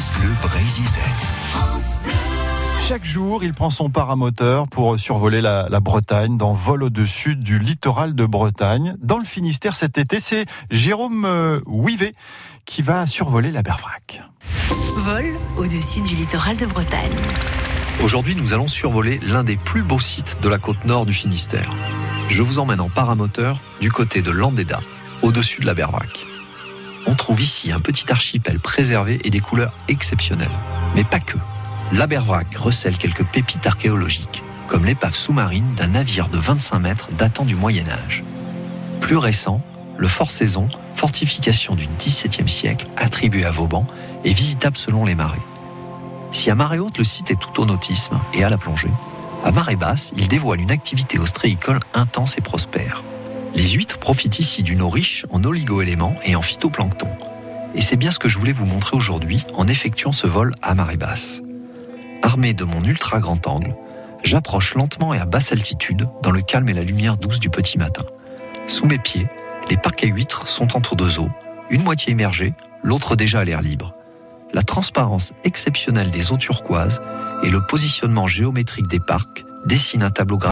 France Bleu Brésisel. Chaque jour, il prend son paramoteur pour survoler la, la, Bretagne dans vol au-dessus du littoral de Bretagne. Dans le Finistère cet été, c'est Jérôme euh, Ouivet qui va survoler la Bervrac. Vol au-dessus du littoral de Bretagne. Aujourd'hui, nous allons survoler l'un des plus beaux sites de la côte nord du Finistère. Je vous emmène en paramoteur du côté de Landéda, au-dessus de la Bervrac. Ici un petit archipel préservé et des couleurs exceptionnelles. Mais pas que. La Bervrac recèle quelques pépites archéologiques, comme l'épave sous-marine d'un navire de 25 mètres datant du Moyen Âge. Plus récent, le Fort Saison, fortification du XVIIe siècle, attribué à Vauban, est visitable selon les marées. Si à marée haute le site est tout au nautisme et à la plongée, à marée basse, il dévoile une activité ostréicole intense et prospère. Les huîtres profitent ici d'une eau riche en oligo-éléments et en phytoplancton. Et c'est bien ce que je voulais vous montrer aujourd'hui en effectuant ce vol à marée basse. Armé de mon ultra grand angle, j'approche lentement et à basse altitude dans le calme et la lumière douce du petit matin. Sous mes pieds, les parcs huîtres sont entre deux eaux, une moitié immergée, l'autre déjà à l'air libre. La transparence exceptionnelle des eaux turquoises et le positionnement géométrique des parcs dessinent un tableau graphique